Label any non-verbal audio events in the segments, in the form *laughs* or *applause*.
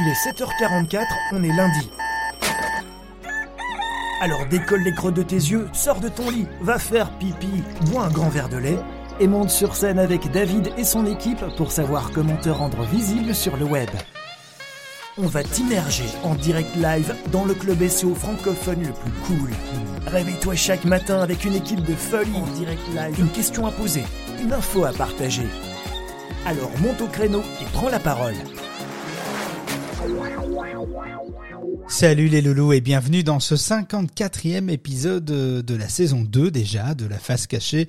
Il est 7h44, on est lundi. Alors décolle les creux de tes yeux, sors de ton lit, va faire pipi, bois un grand verre de lait et monte sur scène avec David et son équipe pour savoir comment te rendre visible sur le web. On va t'immerger en direct live dans le club SEO francophone le plus cool. Réveille-toi chaque matin avec une équipe de folie en direct live, une question à poser, une info à partager. Alors monte au créneau et prends la parole. Salut les loulous et bienvenue dans ce 54e épisode de la saison 2 déjà de la face cachée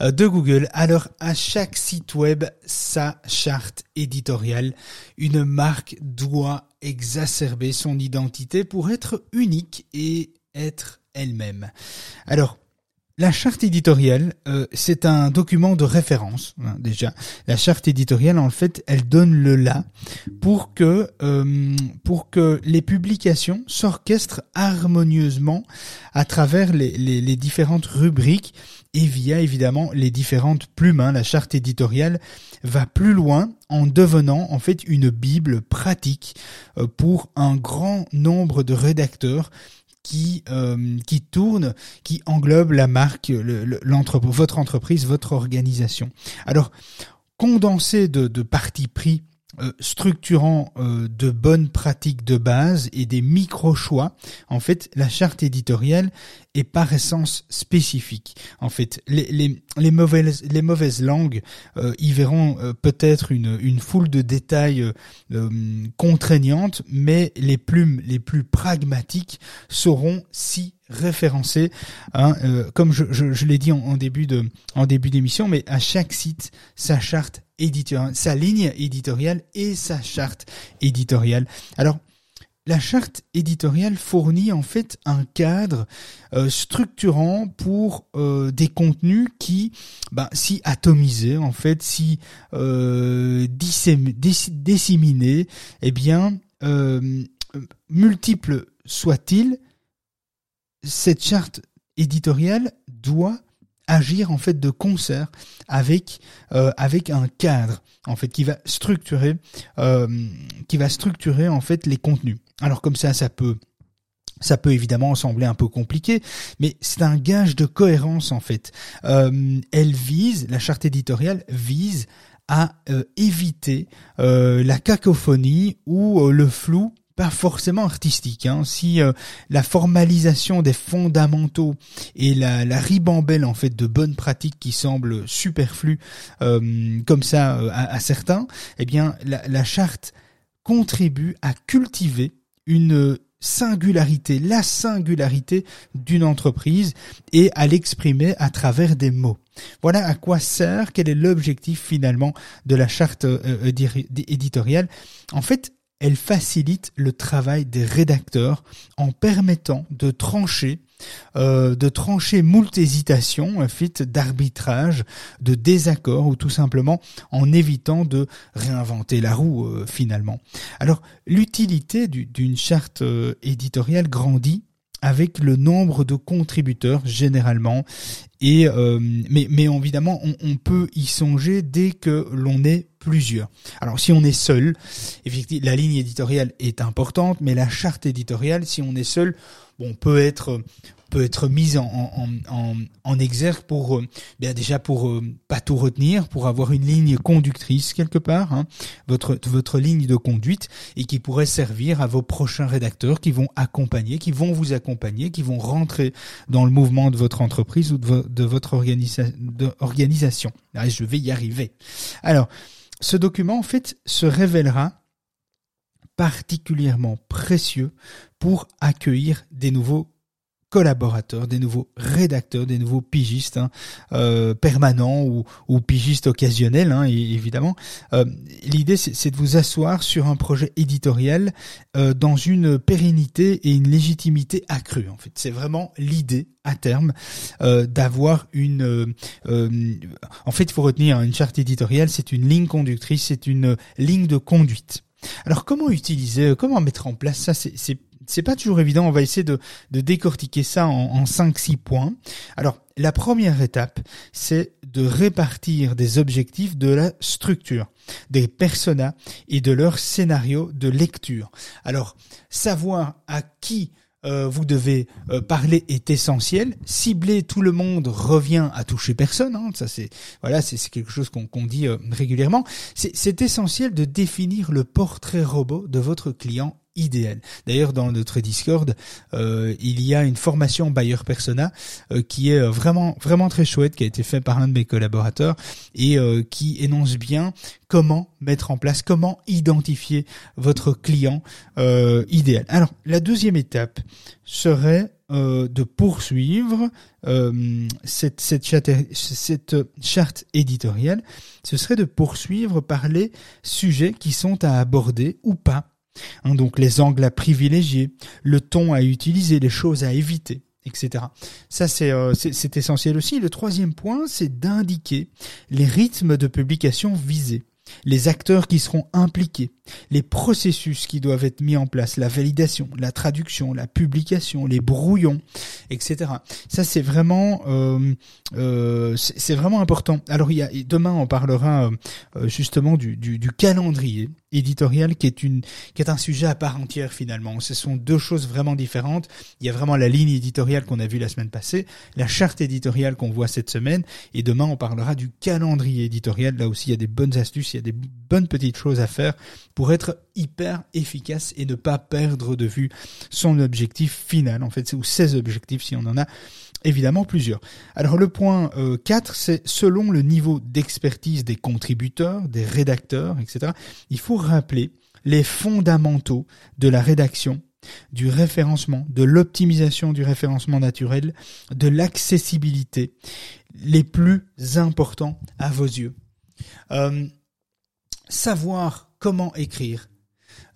euh, de Google. Alors à chaque site web, sa charte éditoriale, une marque doit exacerber son identité pour être unique et être elle-même. Alors la charte éditoriale, euh, c'est un document de référence hein, déjà. La charte éditoriale, en fait, elle donne le là pour que euh, pour que les publications s'orchestrent harmonieusement à travers les, différentes rubriques et via évidemment les différentes plumes. Hein. La charte éditoriale va plus loin en devenant en fait une bible pratique euh, pour un grand nombre de rédacteurs qui euh, qui tourne, qui englobe la marque, l'entreprise, votre entreprise, votre organisation. Alors, condensé de, de partis pris euh, structurant euh, de bonnes pratiques de base et des micro-choix, en fait, la charte éditoriale est par essence spécifique. En fait, les, les, les mauvaises, les mauvaises langues euh, y verront peut-être une, une foule de détails contraignantes, mais les plumes les plus pragmatiques sauront si référencer, hein, comme je, l'ai dit en, début de en début d'émission, mais à chaque site sa charte éditoriale, sa ligne éditoriale et sa charte éditoriale. Alors, la charte éditoriale fournit en fait un cadre euh, structurant pour euh, des contenus qui, bah, si atomisés en fait, si euh, disséminés, eh bien, euh, multiples soient-ils, cette charte éditoriale doit agir en fait de concert avec euh, avec un cadre en fait qui va structurer euh, qui va structurer en fait les contenus. Alors comme ça ça peut ça peut évidemment sembler un peu compliqué, mais c'est un gage de cohérence en fait. Euh, elle vise, la charte éditoriale vise à éviter la cacophonie ou le flou pas forcément artistique. Hein. Si euh, la formalisation des fondamentaux et la, la, ribambelle en fait de bonnes pratiques qui semblent superflues euh, comme ça euh, à, certains, eh bien la, la charte contribue à cultiver une singularité, la singularité d'une entreprise et à l'exprimer à travers des mots. Voilà à quoi sert, quel est l'objectif finalement de la charte éditoriale. En fait, elle facilite le travail des rédacteurs en permettant de trancher euh, de trancher moult hésitations, fait d'arbitrage, de désaccord ou tout simplement en évitant de réinventer la roue euh, finalement. Alors l'utilité d'une charte euh, éditoriale grandit avec le nombre de contributeurs généralement et euh, mais mais évidemment on, peut y songer dès que l'on est plusieurs. Alors si on est seul, effectivement la ligne éditoriale est importante, mais la charte éditoriale, si on est seul, bon, peut être peut être mise en, en, en, en exergue pour euh, bien déjà pour euh, pas tout retenir, pour avoir une ligne conductrice quelque part, hein, votre votre ligne de conduite et qui pourrait servir à vos prochains rédacteurs qui vont accompagner, qui vont vous accompagner, qui vont rentrer dans le mouvement de votre entreprise ou de, votre organisation. Ah, je vais y arriver. Alors, ce document en fait se révélera particulièrement précieux pour accueillir des nouveaux collaborateurs, des nouveaux rédacteurs, des nouveaux pigistes hein, euh, permanents ou, pigistes occasionnels, hein, évidemment. Euh, L'idée, c'est de vous asseoir sur un projet éditorial euh, dans une pérennité et une légitimité accrue. En fait, c'est vraiment l'idée à terme d'avoir une. En fait, il faut retenir une charte éditoriale, c'est une ligne conductrice, c'est une ligne de conduite. Alors comment utiliser, comment mettre en place ça? C'est c'est pas toujours évident. On va essayer de, de décortiquer ça en, en 5-6 points. Alors, la première étape, c'est de répartir des objectifs de la structure, des personas et de leur scénario de lecture. Alors, savoir à qui euh, vous devez euh, parler est essentiel. Cibler tout le monde revient à toucher personne. Hein. Ça c'est voilà, c'est quelque chose qu'on dit euh, régulièrement. C'est essentiel de définir le portrait robot de votre client idéal. D'ailleurs, dans notre Discord, euh, il y a une formation Buyer Persona euh, qui est euh, vraiment vraiment très chouette, qui a été fait par un de mes collaborateurs et qui énonce bien comment mettre en place, comment identifier votre client idéal. Alors, la deuxième étape serait de poursuivre cette charte éditoriale, ce serait de poursuivre par les sujets qui sont à aborder ou pas Hein, donc les angles à privilégier, le ton à utiliser, les choses à éviter, etc. Ça euh, c'est essentiel aussi. Le troisième point, c'est d'indiquer les rythmes de publication visés les acteurs qui seront impliqués, les processus qui doivent être mis en place, la validation, la traduction, la publication, les brouillons, etc. Ça c'est vraiment euh, euh, vraiment important. Alors il y a, demain on parlera justement du, du, calendrier éditorial qui est une qui est un sujet à part entière finalement. Ce sont deux choses vraiment différentes. Il y a vraiment la ligne éditoriale qu'on a vue la semaine passée, la charte éditoriale qu'on voit cette semaine, et demain on parlera du calendrier éditorial. Là aussi il y a des bonnes astuces, il y a des bonnes petites choses à faire pour être hyper efficace et ne pas perdre de vue son objectif final en fait, ou ses objectifs si on en a évidemment plusieurs. Alors le point 4, euh, c'est selon le niveau d'expertise des contributeurs, des rédacteurs, etc. Il faut rappeler les fondamentaux de la rédaction du référencement, de l'optimisation du référencement naturel, de l'accessibilité, les plus importants à vos yeux. Euh, savoir comment écrire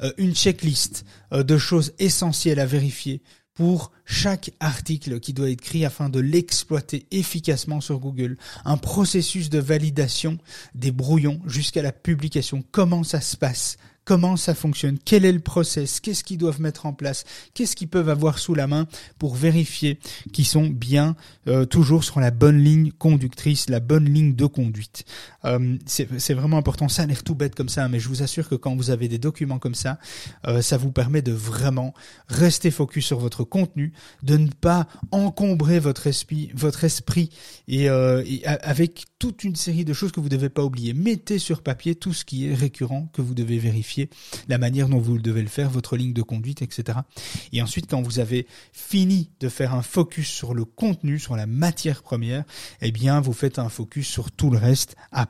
euh, une checklist de choses essentielles à vérifier pour chaque article qui doit être écrit afin de l'exploiter efficacement sur Google. Un processus de validation des brouillons jusqu'à la publication. Comment ça se passe? Comment ça fonctionne, quel est le process, qu'est-ce qu'ils doivent mettre en place, qu'est-ce qu'ils peuvent avoir sous la main pour vérifier qu'ils sont bien euh, toujours sur la bonne ligne conductrice, la bonne ligne de conduite? Euh, c'est vraiment important. Ça a l'air tout bête comme ça, mais je vous assure que quand vous avez des documents comme ça, euh, ça vous permet de vraiment rester focus sur votre contenu, de ne pas encombrer votre esprit, votre esprit et, et avec toute une série de choses que vous ne devez pas oublier. Mettez sur papier tout ce qui est récurrent que vous devez vérifier la manière dont vous devez le faire, votre ligne de conduite, etc. Et ensuite, quand vous avez fini de faire un focus sur le contenu, sur la matière première, eh bien, vous faites un focus sur tout le reste après,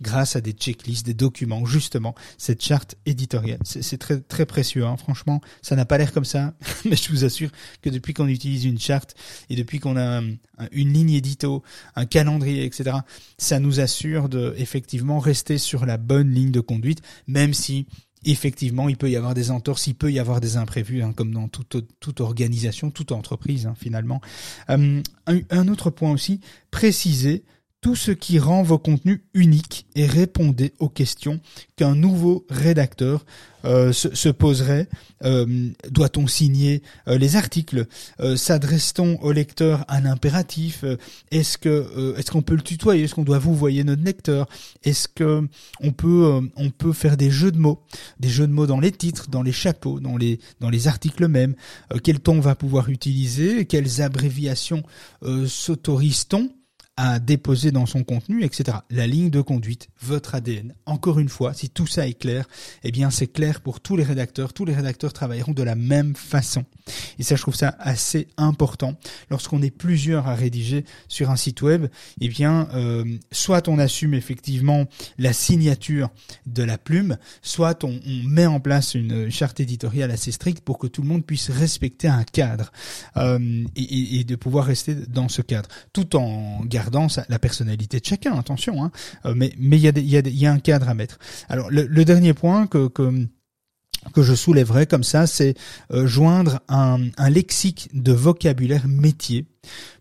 grâce à des checklists, des documents, justement, cette charte éditoriale. C'est très, très précieux, hein. franchement. Ça n'a pas l'air comme ça, *laughs* mais je vous assure que depuis qu'on utilise une charte et depuis qu'on a une ligne édito, un calendrier, etc., ça nous assure de effectivement rester sur la bonne ligne de conduite, même si effectivement, il peut y avoir des entorses, il peut y avoir des imprévus, hein, comme dans toute, organisation, toute entreprise, hein, finalement. Euh, un, autre point aussi, préciser tout ce qui rend vos contenus uniques et répondez aux questions qu'un nouveau rédacteur euh, se, poserait. Euh, doit-on signer euh, les articles S'adresse-t-on au lecteur un impératif Est-ce que est-ce qu'on peut le tutoyer Est-ce qu'on doit vous voyer notre lecteur Est-ce que on peut faire des jeux de mots, des jeux de mots dans les titres, dans les chapeaux, dans les dans les articles mêmes Quel ton va pouvoir utiliser Quelles abréviations s'autorise-t-on à déposer dans son contenu, etc. La ligne de conduite, votre ADN. Encore une fois, si tout ça est clair, eh bien c'est clair pour tous les rédacteurs. Tous les rédacteurs travailleront de la même façon. Et ça, je trouve ça assez important. Lorsqu'on est plusieurs à rédiger sur un site web, eh bien, euh, soit on assume effectivement la signature de la plume, soit on, met en place une charte éditoriale assez stricte pour que tout le monde puisse respecter un cadre euh, et, et de pouvoir rester dans ce cadre, tout en gardant la personnalité de chacun, attention, hein. euh, mais il y a, un cadre à mettre. Alors le, dernier point que, que que je soulèverais comme ça, c'est euh, joindre un, un, lexique de vocabulaire métier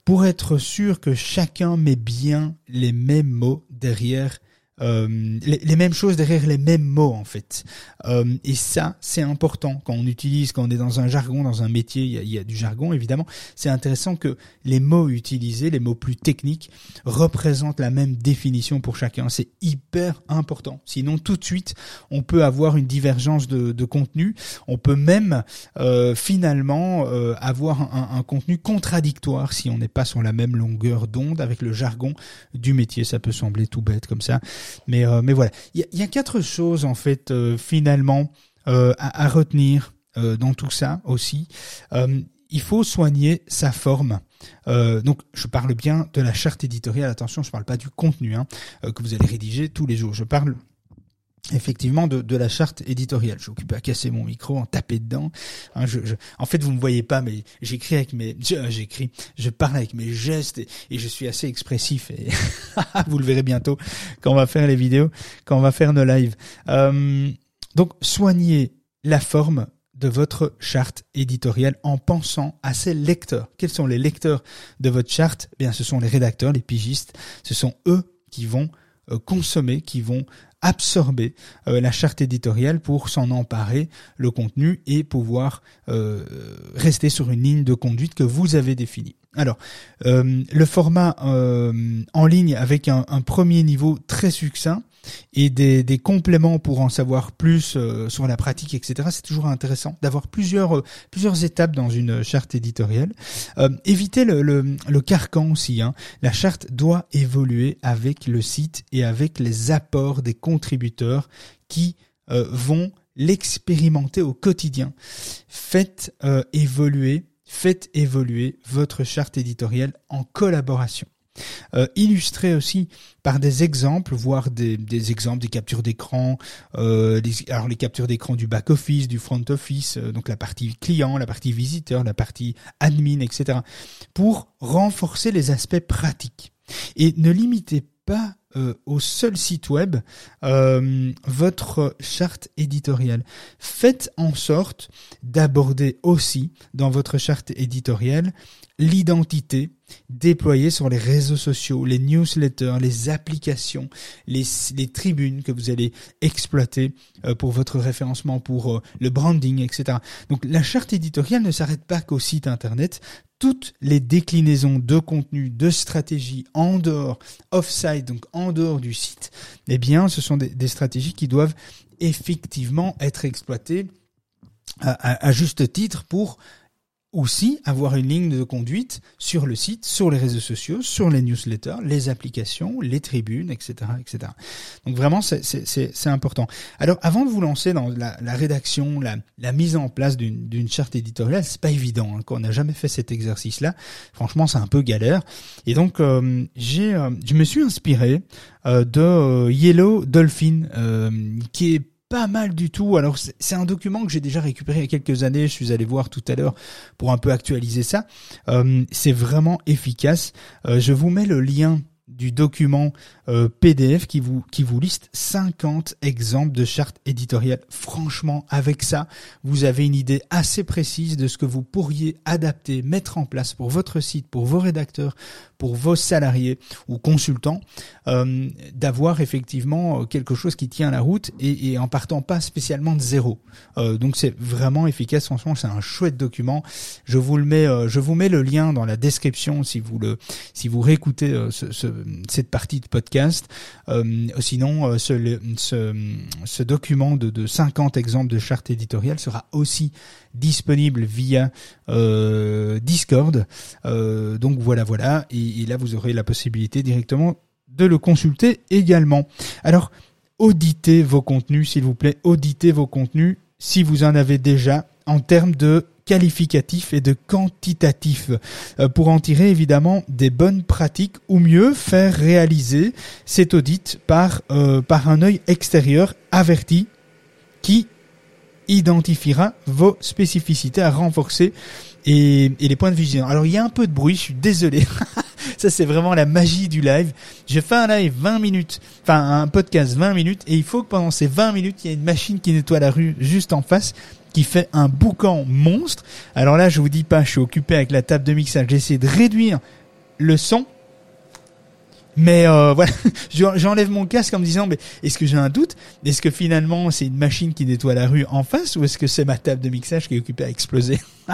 pour être sûr que chacun met bien les mêmes mots derrière euh, les, les, mêmes choses derrière les mêmes mots en fait. Euh, et ça, c'est important quand on utilise, quand on est dans un jargon, dans un métier, il y a, il y a du jargon évidemment. C'est intéressant que les mots utilisés, les mots plus techniques, représentent la même définition pour chacun. C'est hyper important. Sinon, tout de suite, on peut avoir une divergence de, de contenu. On peut même euh, finalement euh, avoir un, un contenu contradictoire si on n'est pas sur la même longueur d'onde avec le jargon du métier. Ça peut sembler tout bête comme ça. Mais, euh, mais voilà, il y a, quatre choses en fait euh, finalement euh, à, retenir dans tout ça aussi. il faut soigner sa forme. Donc, je parle bien de la charte éditoriale. Attention, je parle pas du contenu hein, que vous allez rédiger tous les jours. Je parle effectivement de, de, la charte éditoriale. Je occupé à casser mon micro, en taper dedans. Hein, en fait, vous me voyez pas, mais j'écris avec mes, j'écris, je parle avec mes gestes et, je suis assez expressif. Et *laughs* vous le verrez bientôt quand on va faire les vidéos, quand on va faire nos lives. Euh, donc, soignez la forme de votre charte éditoriale en pensant à ces lecteurs. Quels sont les lecteurs de votre charte? Eh Bien, ce sont les rédacteurs, les pigistes. Ce sont eux qui vont euh, consommer, qui vont absorber euh, la charte éditoriale pour s'en emparer le contenu et pouvoir euh, rester sur une ligne de conduite que vous avez définie. Alors, euh, le format euh, en ligne avec un, premier niveau très succinct et des, des, compléments pour en savoir plus euh, sur la pratique, etc. C'est toujours intéressant d'avoir plusieurs plusieurs étapes dans une charte éditoriale. évitez le, le, le, carcan aussi. Hein. La charte doit évoluer avec le site et avec les apports des contributeurs qui vont l'expérimenter au quotidien. Faites évoluer faites évoluer votre charte éditoriale en collaboration. Euh, aussi par des exemples, voire des, exemples, des captures d'écran, euh, alors les captures d'écran du back office, du front office, euh, donc la partie client, la partie visiteur, la partie admin, etc., pour renforcer les aspects pratiques. Et ne limitez pas euh, au seul site web euh, votre charte éditoriale. Faites en sorte d'aborder aussi dans votre charte éditoriale l'identité déployée sur les réseaux sociaux, les newsletters, les applications, les, les tribunes que vous allez exploiter euh, pour votre référencement, pour euh, le branding, etc. Donc la charte éditoriale ne s'arrête pas qu'au site internet. Toutes les déclinaisons de contenu, de stratégie en dehors, off-site, donc en dehors du site, eh bien, ce sont des, des stratégies qui doivent effectivement être exploitées à, à, à juste titre pour aussi avoir une ligne de conduite sur le site, sur les réseaux sociaux, sur les newsletters, les applications, les tribunes, etc., etc. Donc vraiment, c'est important. Alors, avant de vous lancer dans la, la rédaction, la, la, mise en place d'une charte éditoriale, c'est pas évident. Hein, on n'a jamais fait cet exercice-là. Franchement, c'est un peu galère. Et donc, euh, j'ai, euh, je me suis inspiré euh, de euh, Yellow Dolphin, euh, qui est pas mal du tout. Alors c'est un document que j'ai déjà récupéré il y a quelques années. Je suis allé voir tout à l'heure pour un peu actualiser ça. Euh, c'est vraiment efficace. Euh, je vous mets le lien du document euh, PDF qui vous qui vous liste 50 exemples de chartes éditoriales. Franchement, avec ça, vous avez une idée assez précise de ce que vous pourriez adapter, mettre en place pour votre site, pour vos rédacteurs, pour vos salariés ou consultants, euh, d'avoir effectivement euh, quelque chose qui tient la route et, et en partant pas spécialement de zéro. Euh, donc c'est vraiment efficace. Franchement, c'est un chouette document. Je vous le mets, euh, je vous mets le lien dans la description si vous le, si vous réécoutez euh, ce, ce, cette partie de podcast euh, sinon, euh, ce, document de, de 50 exemples de charte éditoriale sera aussi disponible via euh, Discord. Euh, donc voilà, voilà. Et là, vous aurez la possibilité directement de le consulter également. Alors, auditez vos contenus, s'il vous plaît. Auditez vos contenus si vous en avez déjà en termes de qualificatif et de quantitatif euh, pour en tirer évidemment des bonnes pratiques ou mieux faire réaliser cet audit par, euh, par un œil extérieur averti qui identifiera vos spécificités à renforcer et, et, les points de vision. Alors il y a un peu de bruit, je suis désolé. *laughs* Ça c'est vraiment la magie du live. Je fais un live 20 minutes, enfin un podcast 20 minutes et il faut que pendant ces 20 minutes, il y ait une machine qui nettoie la rue juste en face qui fait un boucan monstre. Alors là, je vous dis pas, je suis occupé avec la table de mixage. J'essaie de réduire le son. Mais euh, *laughs* voilà, j'enlève mon casque en me disant, mais est-ce que j'ai un doute? Est-ce que finalement c'est une machine qui nettoie la rue en face ou est-ce que c'est ma table de mixage qui est occupée à exploser? *laughs*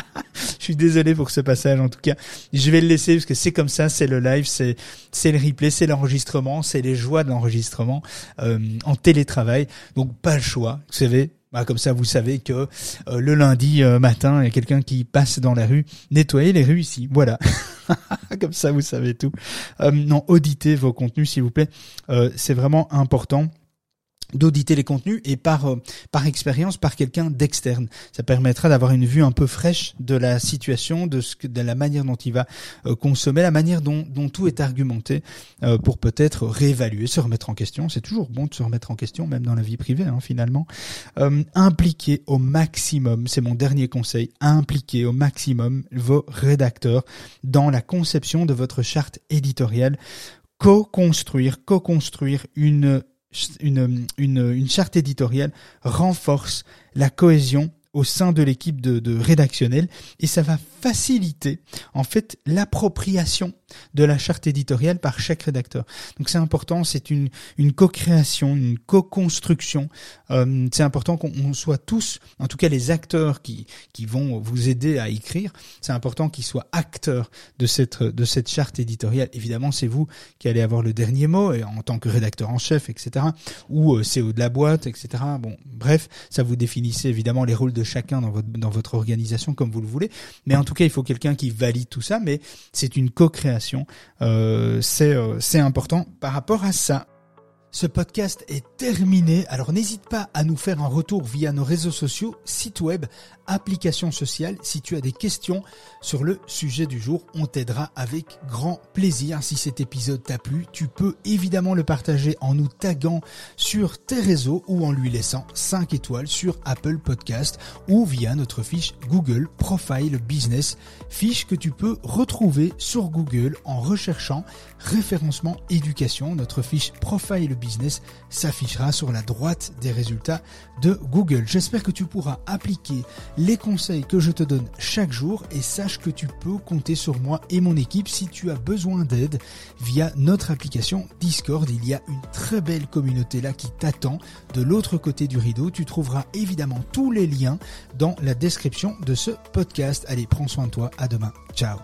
Je suis désolé pour ce passage en tout cas. Je vais le laisser parce que c'est comme ça, c'est le live, c'est le replay, c'est l'enregistrement, c'est les joies de l'enregistrement euh, en télétravail. Donc pas le choix. Vous savez, bah, comme ça, vous savez que euh, le lundi euh, matin, il y a quelqu'un qui passe dans la rue. Nettoyer les rues ici. Voilà. *laughs* comme ça, vous savez tout. Euh, non, auditez vos contenus, s'il vous plaît. c'est vraiment important d'auditer les contenus et par euh, par expérience par quelqu'un d'externe. Ça permettra d'avoir une vue un peu fraîche de la situation, de ce que, de la manière dont il va euh, consommer, la manière dont dont tout est argumenté euh, pour peut-être réévaluer, se remettre en question. C'est toujours bon de se remettre en question, même dans la vie privée, hein, finalement. impliquer au maximum, c'est mon dernier conseil, impliquer au maximum vos rédacteurs dans la conception de votre charte éditoriale co-construire, co-construire une une, une, charte éditoriale renforce la cohésion au sein de l'équipe de, de rédactionnelle et ça va faciliter en fait l'appropriation de la charte éditoriale par chaque rédacteur. Donc c'est important, c'est une, une co-création, une co-construction. Euh, c'est important qu'on soit tous, en tout cas les acteurs qui, qui vont vous aider à écrire, c'est important qu'ils soient acteurs de cette, de cette charte éditoriale. Évidemment, c'est vous qui allez avoir le dernier mot et en tant que rédacteur en chef, etc. Ou euh, au de la boîte, etc. Bon, bref, ça vous définissez évidemment les rôles de chacun dans votre, organisation comme vous le voulez. Mais en tout cas, il faut quelqu'un qui valide tout ça, mais c'est une co-création. Euh, euh, c'est important par rapport à ça. Ce podcast est terminé, alors n'hésite pas à nous faire un retour via nos réseaux sociaux, site web, applications sociales. Si tu as des questions sur le sujet du jour, on t'aidera avec grand plaisir. Si cet épisode t'a plu, tu peux évidemment le partager en nous taguant sur tes réseaux ou en lui laissant 5 étoiles sur Apple Podcast ou via notre fiche Google Profile Business, fiche que tu peux retrouver sur Google en recherchant référencement éducation. Notre fiche Profile S'affichera sur la droite des résultats de Google. J'espère que tu pourras appliquer les conseils que je te donne chaque jour et sache que tu peux compter sur moi et mon équipe si tu as besoin d'aide via notre application Discord. Il y a une très belle communauté là qui t'attend de l'autre côté du rideau. Tu trouveras évidemment tous les liens dans la description de ce podcast. Allez, prends soin de toi. À demain. Ciao.